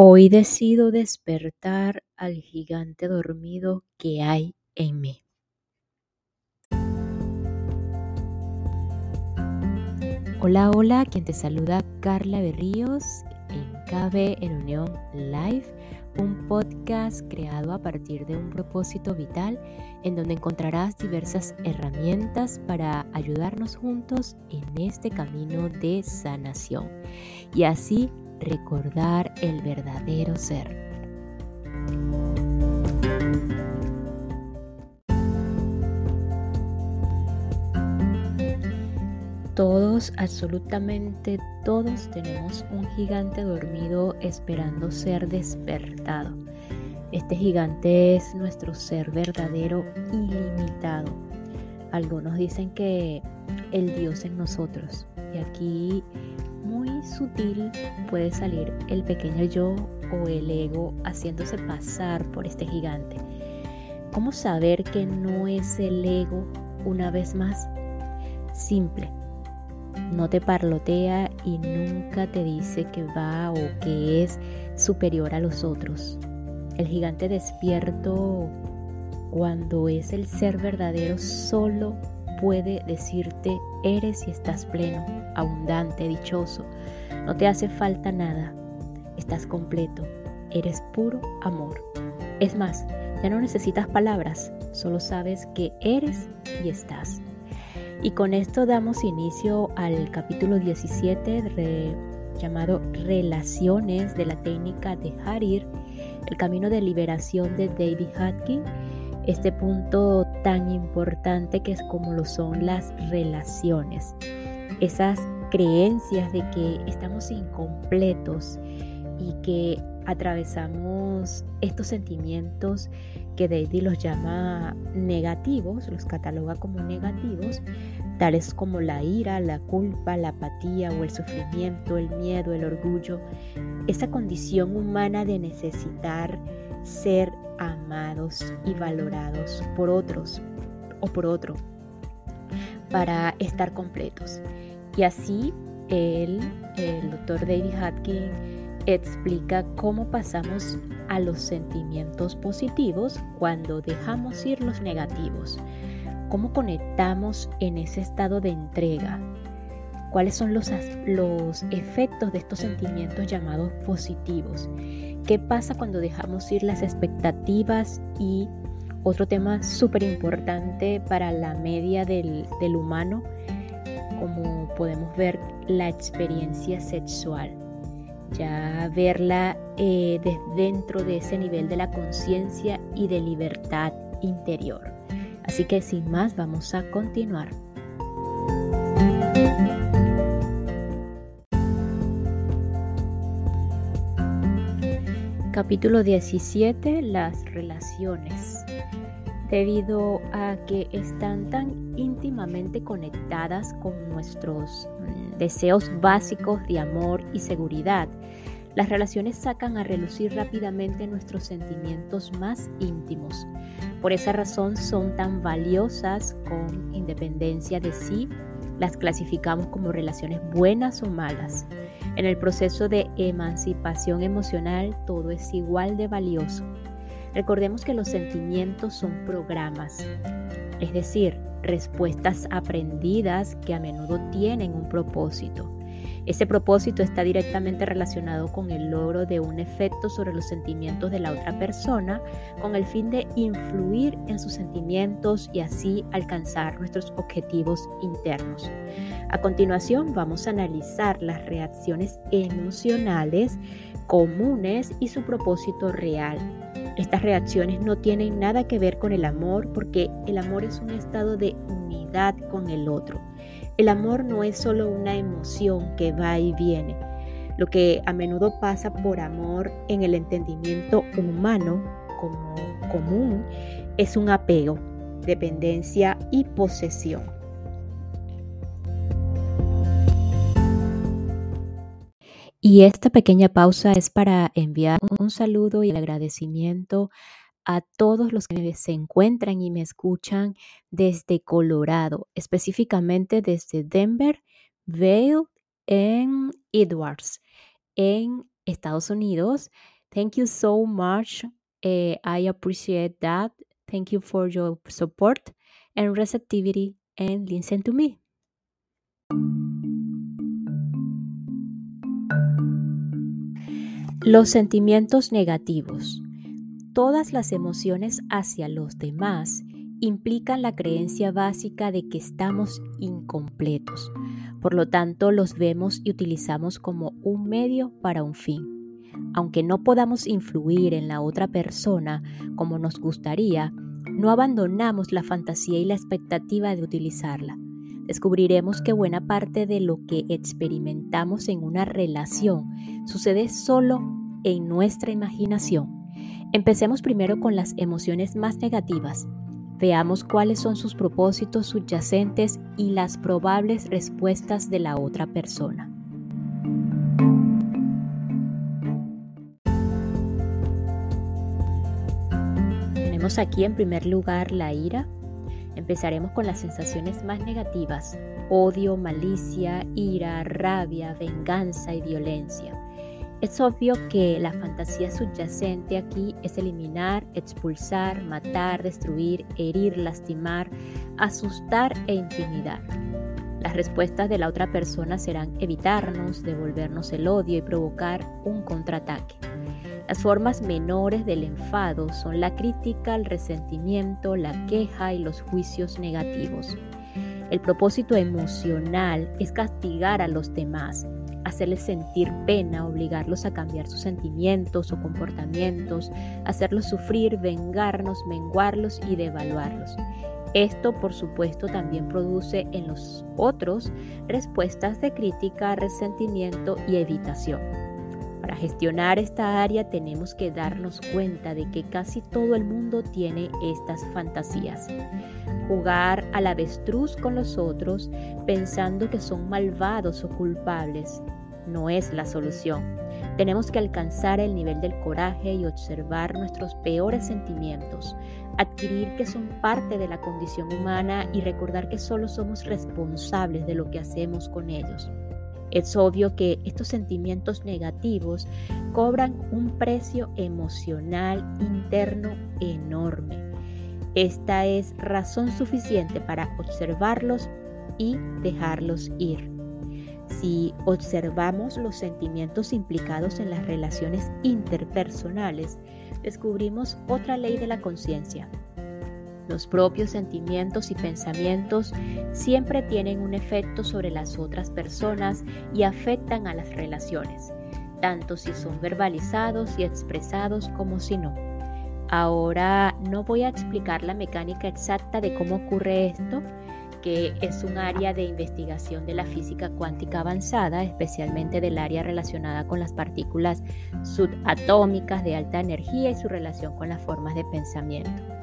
Hoy decido despertar al gigante dormido que hay en mí. Hola, hola, quien te saluda Carla Berríos en KB en Unión Live, un podcast creado a partir de un propósito vital en donde encontrarás diversas herramientas para ayudarnos juntos en este camino de sanación y así recordar el verdadero ser. Todos, absolutamente todos tenemos un gigante dormido esperando ser despertado. Este gigante es nuestro ser verdadero ilimitado. Algunos dicen que el Dios en nosotros. Y aquí sutil puede salir el pequeño yo o el ego haciéndose pasar por este gigante. ¿Cómo saber que no es el ego una vez más? Simple no te parlotea y nunca te dice que va o que es superior a los otros. El gigante despierto cuando es el ser verdadero solo puede decirte eres y estás pleno, abundante, dichoso. No te hace falta nada. Estás completo. Eres puro amor. Es más, ya no necesitas palabras, solo sabes que eres y estás. Y con esto damos inicio al capítulo 17 llamado Relaciones de la técnica de Harir, el camino de liberación de David Hutkin. Este punto tan importante que es como lo son las relaciones. Esas creencias de que estamos incompletos y que atravesamos estos sentimientos que David los llama negativos, los cataloga como negativos, tales como la ira, la culpa, la apatía o el sufrimiento, el miedo, el orgullo, esa condición humana de necesitar ser amados y valorados por otros o por otro para estar completos. Y así el doctor David Hutkin, explica cómo pasamos a los sentimientos positivos cuando dejamos ir los negativos, cómo conectamos en ese estado de entrega, cuáles son los, los efectos de estos sentimientos llamados positivos, qué pasa cuando dejamos ir las expectativas y otro tema súper importante para la media del, del humano, como podemos ver, la experiencia sexual ya verla eh, desde dentro de ese nivel de la conciencia y de libertad interior. Así que sin más vamos a continuar. Capítulo 17. Las relaciones. Debido a que están tan íntimamente conectadas con nuestros deseos básicos de amor y seguridad, las relaciones sacan a relucir rápidamente nuestros sentimientos más íntimos. Por esa razón son tan valiosas con independencia de sí, las clasificamos como relaciones buenas o malas. En el proceso de emancipación emocional todo es igual de valioso. Recordemos que los sentimientos son programas, es decir, respuestas aprendidas que a menudo tienen un propósito. Ese propósito está directamente relacionado con el logro de un efecto sobre los sentimientos de la otra persona con el fin de influir en sus sentimientos y así alcanzar nuestros objetivos internos. A continuación vamos a analizar las reacciones emocionales comunes y su propósito real estas reacciones no tienen nada que ver con el amor porque el amor es un estado de unidad con el otro. El amor no es solo una emoción que va y viene. Lo que a menudo pasa por amor en el entendimiento humano como común es un apego, dependencia y posesión. Y esta pequeña pausa es para enviar un saludo y el agradecimiento a todos los que se encuentran y me escuchan desde Colorado, específicamente desde Denver, Vail, en Edwards, en Estados Unidos. Thank you so much. Uh, I appreciate that. Thank you for your support and receptivity and listen to me. Los sentimientos negativos. Todas las emociones hacia los demás implican la creencia básica de que estamos incompletos. Por lo tanto, los vemos y utilizamos como un medio para un fin. Aunque no podamos influir en la otra persona como nos gustaría, no abandonamos la fantasía y la expectativa de utilizarla. Descubriremos que buena parte de lo que experimentamos en una relación sucede solo en nuestra imaginación. Empecemos primero con las emociones más negativas. Veamos cuáles son sus propósitos subyacentes y las probables respuestas de la otra persona. Tenemos aquí en primer lugar la ira. Empezaremos con las sensaciones más negativas, odio, malicia, ira, rabia, venganza y violencia. Es obvio que la fantasía subyacente aquí es eliminar, expulsar, matar, destruir, herir, lastimar, asustar e intimidar. Las respuestas de la otra persona serán evitarnos, devolvernos el odio y provocar un contraataque. Las formas menores del enfado son la crítica, el resentimiento, la queja y los juicios negativos. El propósito emocional es castigar a los demás, hacerles sentir pena, obligarlos a cambiar sus sentimientos o comportamientos, hacerlos sufrir, vengarnos, menguarlos y devaluarlos. Esto, por supuesto, también produce en los otros respuestas de crítica, resentimiento y evitación. Para gestionar esta área tenemos que darnos cuenta de que casi todo el mundo tiene estas fantasías. Jugar al avestruz con los otros pensando que son malvados o culpables no es la solución. Tenemos que alcanzar el nivel del coraje y observar nuestros peores sentimientos, adquirir que son parte de la condición humana y recordar que solo somos responsables de lo que hacemos con ellos. Es obvio que estos sentimientos negativos cobran un precio emocional interno enorme. Esta es razón suficiente para observarlos y dejarlos ir. Si observamos los sentimientos implicados en las relaciones interpersonales, descubrimos otra ley de la conciencia, los propios sentimientos y pensamientos siempre tienen un efecto sobre las otras personas y afectan a las relaciones, tanto si son verbalizados y expresados como si no. Ahora no voy a explicar la mecánica exacta de cómo ocurre esto, que es un área de investigación de la física cuántica avanzada, especialmente del área relacionada con las partículas subatómicas de alta energía y su relación con las formas de pensamiento.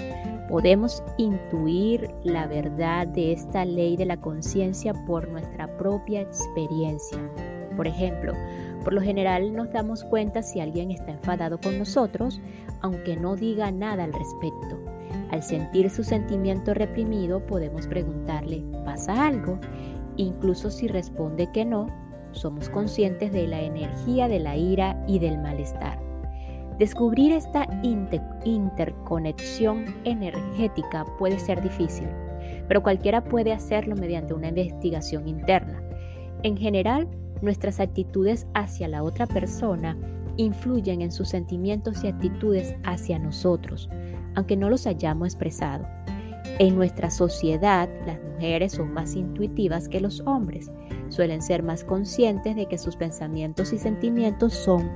Podemos intuir la verdad de esta ley de la conciencia por nuestra propia experiencia. Por ejemplo, por lo general nos damos cuenta si alguien está enfadado con nosotros, aunque no diga nada al respecto. Al sentir su sentimiento reprimido, podemos preguntarle, ¿pasa algo? Incluso si responde que no, somos conscientes de la energía de la ira y del malestar. Descubrir esta interconexión energética puede ser difícil, pero cualquiera puede hacerlo mediante una investigación interna. En general, nuestras actitudes hacia la otra persona influyen en sus sentimientos y actitudes hacia nosotros, aunque no los hayamos expresado. En nuestra sociedad, las mujeres son más intuitivas que los hombres. Suelen ser más conscientes de que sus pensamientos y sentimientos son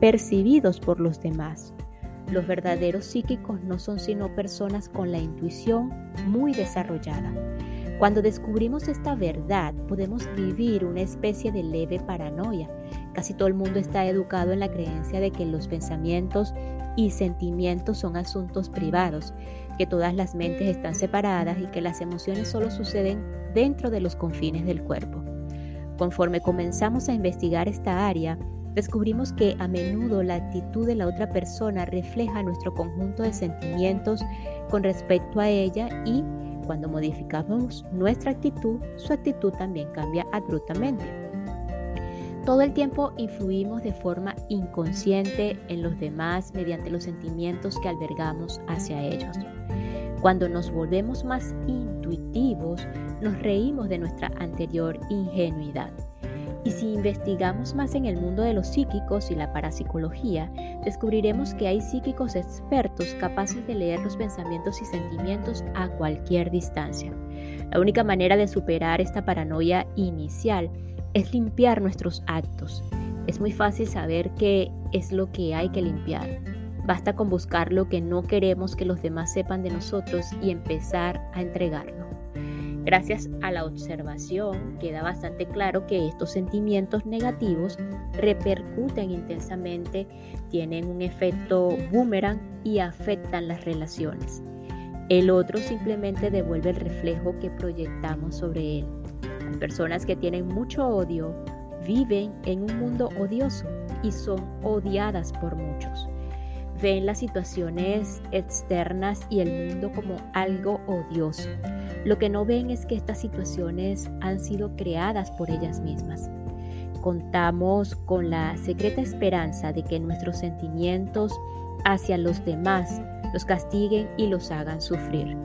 percibidos por los demás. Los verdaderos psíquicos no son sino personas con la intuición muy desarrollada. Cuando descubrimos esta verdad, podemos vivir una especie de leve paranoia. Casi todo el mundo está educado en la creencia de que los pensamientos y sentimientos son asuntos privados, que todas las mentes están separadas y que las emociones solo suceden dentro de los confines del cuerpo. Conforme comenzamos a investigar esta área, descubrimos que a menudo la actitud de la otra persona refleja nuestro conjunto de sentimientos con respecto a ella y cuando modificamos nuestra actitud, su actitud también cambia abruptamente. Todo el tiempo influimos de forma inconsciente en los demás mediante los sentimientos que albergamos hacia ellos. Cuando nos volvemos más intuitivos, nos reímos de nuestra anterior ingenuidad. Y si investigamos más en el mundo de los psíquicos y la parapsicología, descubriremos que hay psíquicos expertos capaces de leer los pensamientos y sentimientos a cualquier distancia. La única manera de superar esta paranoia inicial es limpiar nuestros actos. Es muy fácil saber qué es lo que hay que limpiar. Basta con buscar lo que no queremos que los demás sepan de nosotros y empezar a entregarlo. Gracias a la observación queda bastante claro que estos sentimientos negativos repercuten intensamente, tienen un efecto boomerang y afectan las relaciones. El otro simplemente devuelve el reflejo que proyectamos sobre él. Personas que tienen mucho odio viven en un mundo odioso y son odiadas por muchos. Ven las situaciones externas y el mundo como algo odioso. Lo que no ven es que estas situaciones han sido creadas por ellas mismas. Contamos con la secreta esperanza de que nuestros sentimientos hacia los demás los castiguen y los hagan sufrir.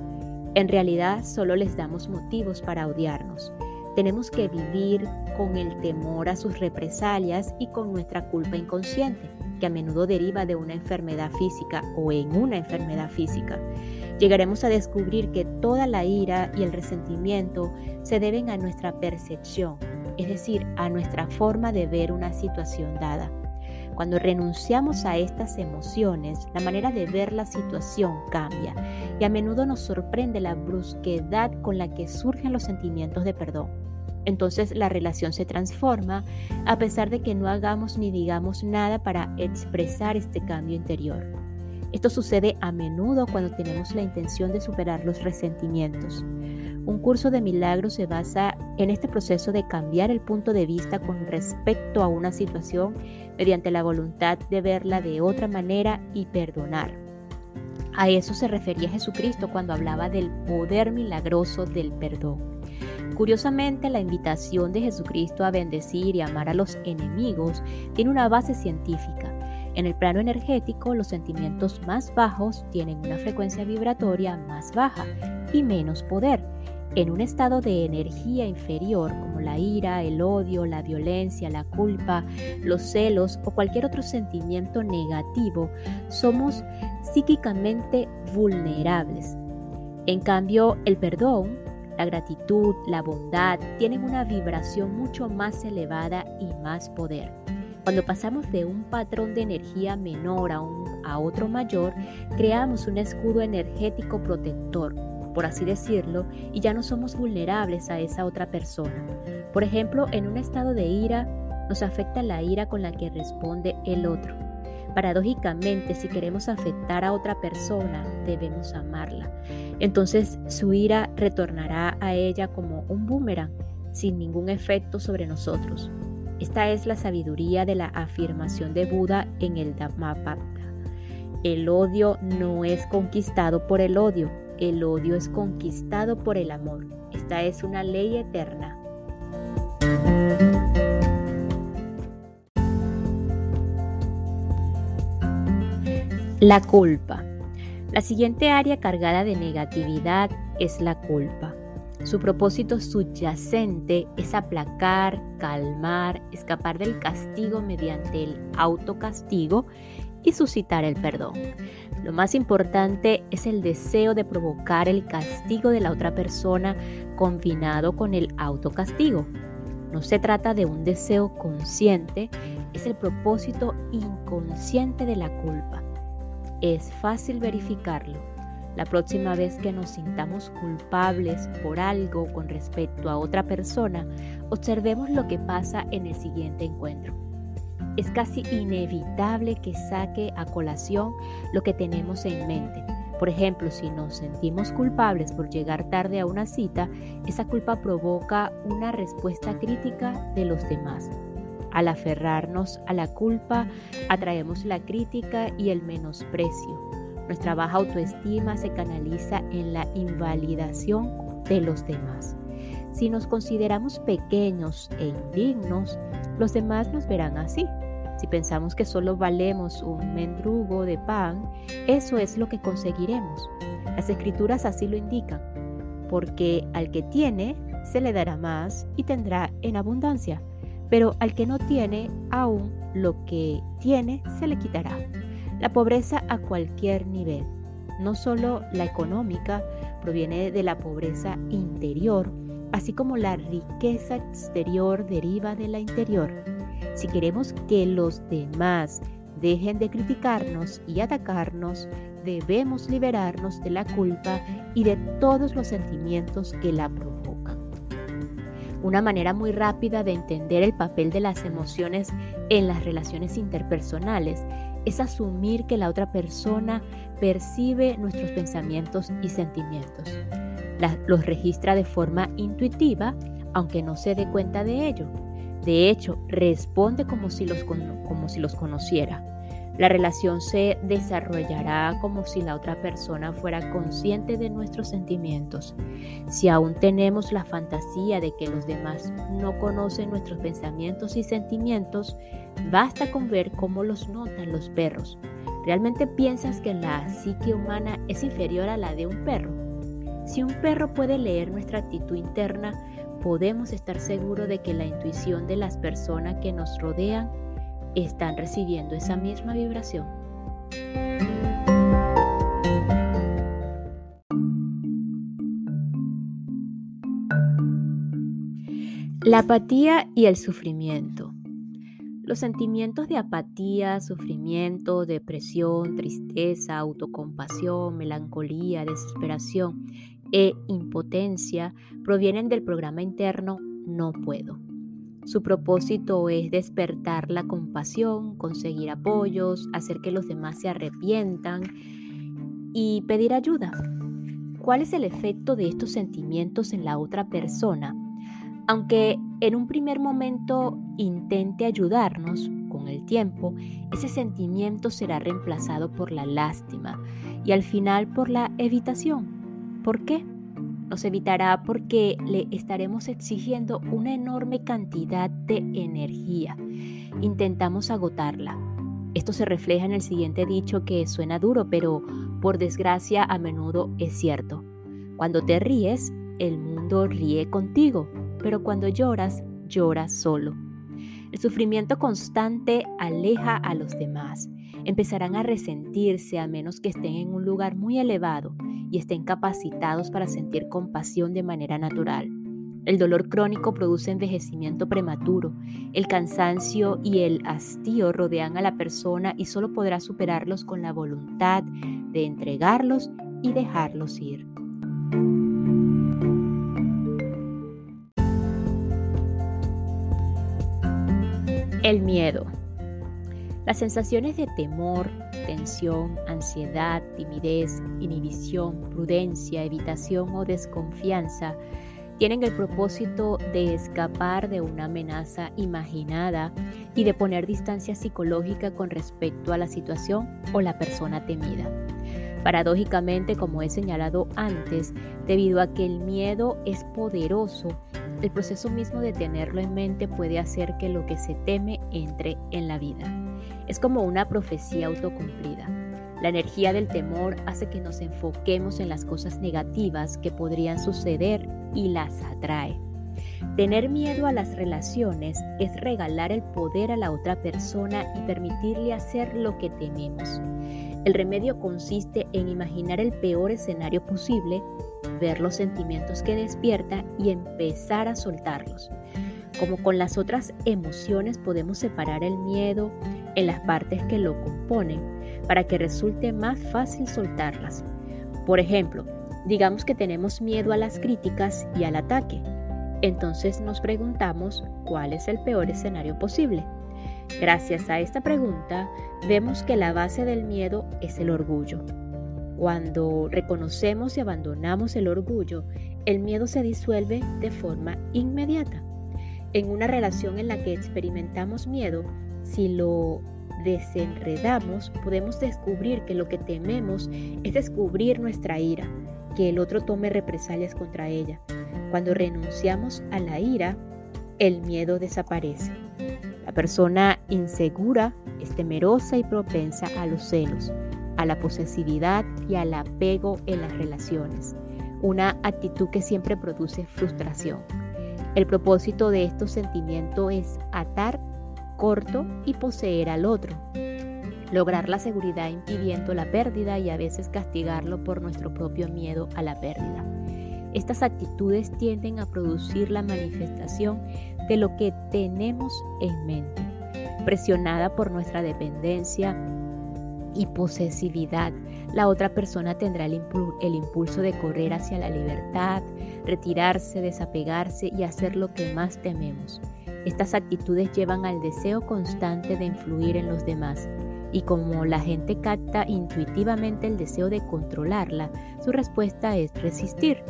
En realidad solo les damos motivos para odiarnos. Tenemos que vivir con el temor a sus represalias y con nuestra culpa inconsciente, que a menudo deriva de una enfermedad física o en una enfermedad física. Llegaremos a descubrir que toda la ira y el resentimiento se deben a nuestra percepción, es decir, a nuestra forma de ver una situación dada. Cuando renunciamos a estas emociones, la manera de ver la situación cambia y a menudo nos sorprende la brusquedad con la que surgen los sentimientos de perdón. Entonces la relación se transforma a pesar de que no hagamos ni digamos nada para expresar este cambio interior. Esto sucede a menudo cuando tenemos la intención de superar los resentimientos. Un curso de milagros se basa en este proceso de cambiar el punto de vista con respecto a una situación mediante la voluntad de verla de otra manera y perdonar. A eso se refería Jesucristo cuando hablaba del poder milagroso del perdón. Curiosamente, la invitación de Jesucristo a bendecir y amar a los enemigos tiene una base científica. En el plano energético, los sentimientos más bajos tienen una frecuencia vibratoria más baja y menos poder. En un estado de energía inferior como la ira, el odio, la violencia, la culpa, los celos o cualquier otro sentimiento negativo, somos psíquicamente vulnerables. En cambio, el perdón, la gratitud, la bondad tienen una vibración mucho más elevada y más poder. Cuando pasamos de un patrón de energía menor a, un, a otro mayor, creamos un escudo energético protector, por así decirlo, y ya no somos vulnerables a esa otra persona. Por ejemplo, en un estado de ira, nos afecta la ira con la que responde el otro. Paradójicamente, si queremos afectar a otra persona, debemos amarla. Entonces su ira retornará a ella como un boomerang, sin ningún efecto sobre nosotros. Esta es la sabiduría de la afirmación de Buda en el Dhammapada. El odio no es conquistado por el odio, el odio es conquistado por el amor. Esta es una ley eterna. La culpa. La siguiente área cargada de negatividad es la culpa. Su propósito subyacente es aplacar, calmar, escapar del castigo mediante el autocastigo y suscitar el perdón. Lo más importante es el deseo de provocar el castigo de la otra persona combinado con el autocastigo. No se trata de un deseo consciente, es el propósito inconsciente de la culpa. Es fácil verificarlo la próxima vez que nos sintamos culpables por algo con respecto a otra persona, observemos lo que pasa en el siguiente encuentro. Es casi inevitable que saque a colación lo que tenemos en mente. Por ejemplo, si nos sentimos culpables por llegar tarde a una cita, esa culpa provoca una respuesta crítica de los demás. Al aferrarnos a la culpa, atraemos la crítica y el menosprecio nuestra baja autoestima se canaliza en la invalidación de los demás. Si nos consideramos pequeños e indignos, los demás nos verán así. Si pensamos que solo valemos un mendrugo de pan, eso es lo que conseguiremos. Las escrituras así lo indican, porque al que tiene se le dará más y tendrá en abundancia, pero al que no tiene, aún lo que tiene se le quitará. La pobreza a cualquier nivel, no solo la económica, proviene de la pobreza interior, así como la riqueza exterior deriva de la interior. Si queremos que los demás dejen de criticarnos y atacarnos, debemos liberarnos de la culpa y de todos los sentimientos que la provocan. Una manera muy rápida de entender el papel de las emociones en las relaciones interpersonales es asumir que la otra persona percibe nuestros pensamientos y sentimientos. Los registra de forma intuitiva, aunque no se dé cuenta de ello. De hecho, responde como si los, como si los conociera. La relación se desarrollará como si la otra persona fuera consciente de nuestros sentimientos. Si aún tenemos la fantasía de que los demás no conocen nuestros pensamientos y sentimientos, basta con ver cómo los notan los perros. ¿Realmente piensas que la psique humana es inferior a la de un perro? Si un perro puede leer nuestra actitud interna, podemos estar seguros de que la intuición de las personas que nos rodean están recibiendo esa misma vibración. La apatía y el sufrimiento. Los sentimientos de apatía, sufrimiento, depresión, tristeza, autocompasión, melancolía, desesperación e impotencia provienen del programa interno no puedo. Su propósito es despertar la compasión, conseguir apoyos, hacer que los demás se arrepientan y pedir ayuda. ¿Cuál es el efecto de estos sentimientos en la otra persona? Aunque en un primer momento intente ayudarnos, con el tiempo, ese sentimiento será reemplazado por la lástima y al final por la evitación. ¿Por qué? Nos evitará porque le estaremos exigiendo una enorme cantidad de energía. Intentamos agotarla. Esto se refleja en el siguiente dicho que suena duro, pero por desgracia a menudo es cierto. Cuando te ríes, el mundo ríe contigo, pero cuando lloras, lloras solo. El sufrimiento constante aleja a los demás. Empezarán a resentirse a menos que estén en un lugar muy elevado y estén capacitados para sentir compasión de manera natural. El dolor crónico produce envejecimiento prematuro. El cansancio y el hastío rodean a la persona y solo podrá superarlos con la voluntad de entregarlos y dejarlos ir. El miedo. Las sensaciones de temor, tensión, ansiedad, timidez, inhibición, prudencia, evitación o desconfianza tienen el propósito de escapar de una amenaza imaginada y de poner distancia psicológica con respecto a la situación o la persona temida. Paradójicamente, como he señalado antes, debido a que el miedo es poderoso, el proceso mismo de tenerlo en mente puede hacer que lo que se teme entre en la vida. Es como una profecía autocumplida. La energía del temor hace que nos enfoquemos en las cosas negativas que podrían suceder y las atrae. Tener miedo a las relaciones es regalar el poder a la otra persona y permitirle hacer lo que tememos. El remedio consiste en imaginar el peor escenario posible, ver los sentimientos que despierta y empezar a soltarlos. Como con las otras emociones podemos separar el miedo en las partes que lo componen para que resulte más fácil soltarlas. Por ejemplo, digamos que tenemos miedo a las críticas y al ataque. Entonces nos preguntamos cuál es el peor escenario posible. Gracias a esta pregunta, vemos que la base del miedo es el orgullo. Cuando reconocemos y abandonamos el orgullo, el miedo se disuelve de forma inmediata. En una relación en la que experimentamos miedo, si lo desenredamos, podemos descubrir que lo que tememos es descubrir nuestra ira, que el otro tome represalias contra ella. Cuando renunciamos a la ira, el miedo desaparece. persona insegura es temerosa y propensa a los celos, a la posesividad y al apego en las relaciones, una actitud que siempre produce frustración. El propósito de estos sentimientos es atar corto y poseer al otro, lograr la seguridad impidiendo la pérdida y a veces castigarlo por nuestro propio miedo a la pérdida. Estas actitudes tienden a producir la manifestación de lo que tenemos en mente, presionada por nuestra dependencia y posesividad. La otra persona tendrá el, impulso de correr hacia la libertad, retirarse, desapegarse y hacer lo que más tememos. Estas actitudes llevan al deseo constante de influir en los demás, y como la gente capta intuitivamente el deseo de controlarla, su respuesta es resistir.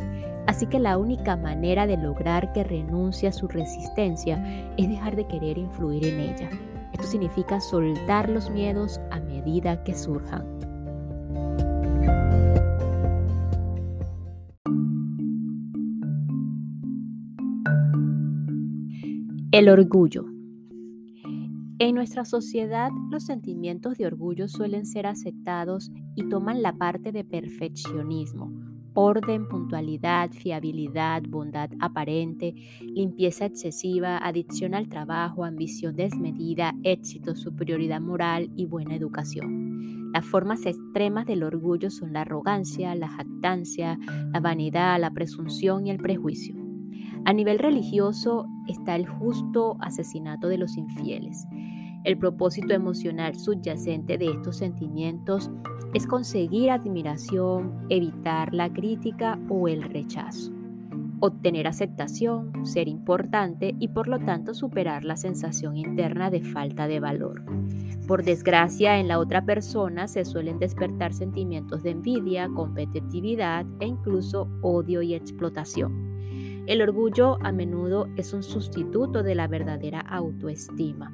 Así que la única manera de lograr que renuncie a su resistencia es dejar de querer influir en ella. Esto significa soltar los miedos a medida que surjan. El orgullo. En nuestra sociedad los sentimientos de orgullo suelen ser aceptados y toman la parte de perfeccionismo, orden, puntualidad, fiabilidad, bondad aparente, limpieza excesiva, adicción al trabajo, ambición desmedida, éxito, superioridad moral y buena educación. Las formas extremas del orgullo son la arrogancia, la jactancia, la vanidad, la presunción y el prejuicio. A nivel religioso está el justo asesinato de los infieles. El propósito emocional subyacente de estos sentimientos es conseguir admiración, evitar la crítica o el rechazo, obtener aceptación, ser importante y por lo tanto superar la sensación interna de falta de valor. Por desgracia, en la otra persona se suelen despertar sentimientos de envidia, competitividad e incluso odio y explotación. El orgullo a menudo es un sustituto de la verdadera autoestima.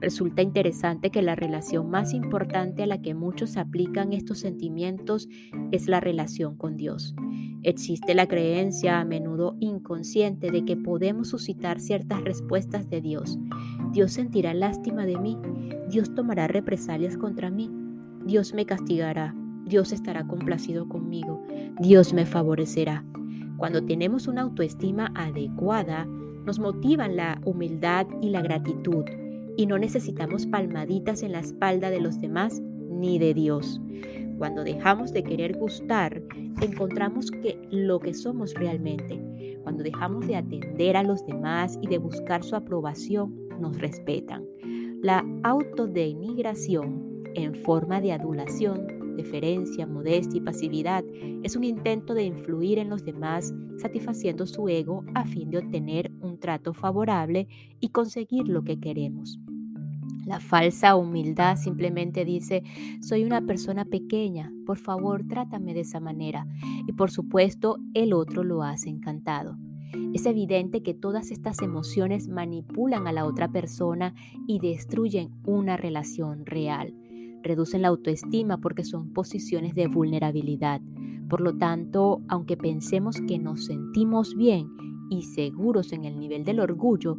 Resulta interesante que la relación más importante a la que muchos aplican estos sentimientos es la relación con Dios. Existe la creencia, a menudo inconsciente, de que podemos suscitar ciertas respuestas de Dios. Dios sentirá lástima de mí, Dios tomará represalias contra mí, Dios me castigará, Dios estará complacido conmigo, Dios me favorecerá. Cuando tenemos una autoestima adecuada, nos motivan la humildad y la gratitud y no necesitamos palmaditas en la espalda de los demás ni de Dios. Cuando dejamos de querer gustar, encontramos que lo que somos realmente. Cuando dejamos de atender a los demás y de buscar su aprobación, nos respetan. La autodenigración en forma de adulación deferencia, modestia y pasividad es un intento de influir en los demás satisfaciendo su ego a fin de obtener un trato favorable y conseguir lo que queremos. La falsa humildad simplemente dice, soy una persona pequeña, por favor trátame de esa manera. Y por supuesto, el otro lo hace encantado. Es evidente que todas estas emociones manipulan a la otra persona y destruyen una relación real reducen la autoestima porque son posiciones de vulnerabilidad. Por lo tanto, aunque pensemos que nos sentimos bien y seguros en el nivel del orgullo,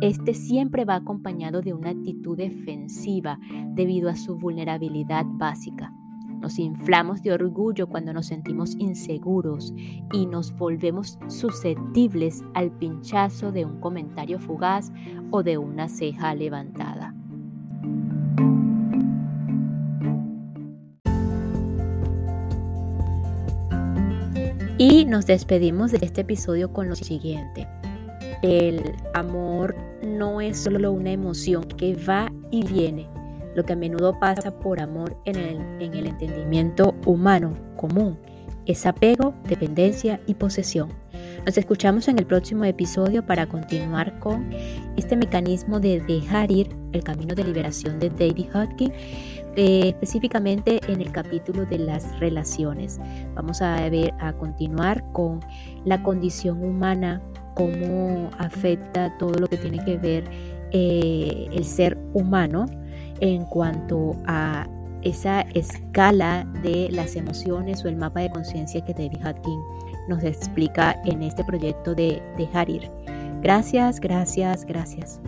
este siempre va acompañado de una actitud defensiva debido a su vulnerabilidad básica. Nos inflamos de orgullo cuando nos sentimos inseguros y nos volvemos susceptibles al pinchazo de un comentario fugaz o de una ceja levantada. Y nos despedimos de este episodio con lo siguiente. El amor no es solo una emoción que va y viene, lo que a menudo pasa por amor en el, en el entendimiento humano común. Es apego, dependencia y posesión. Nos escuchamos en el próximo episodio para continuar con este mecanismo de dejar ir el camino de liberación de David Hodgkin eh, específicamente en el capítulo de las relaciones. Vamos a ver a continuar con la condición humana, cómo afecta todo lo que tiene que ver eh, el ser humano en cuanto a esa escala de las emociones o el mapa de conciencia que David Hutkin nos explica en este proyecto de dejar ir. Gracias, gracias, gracias.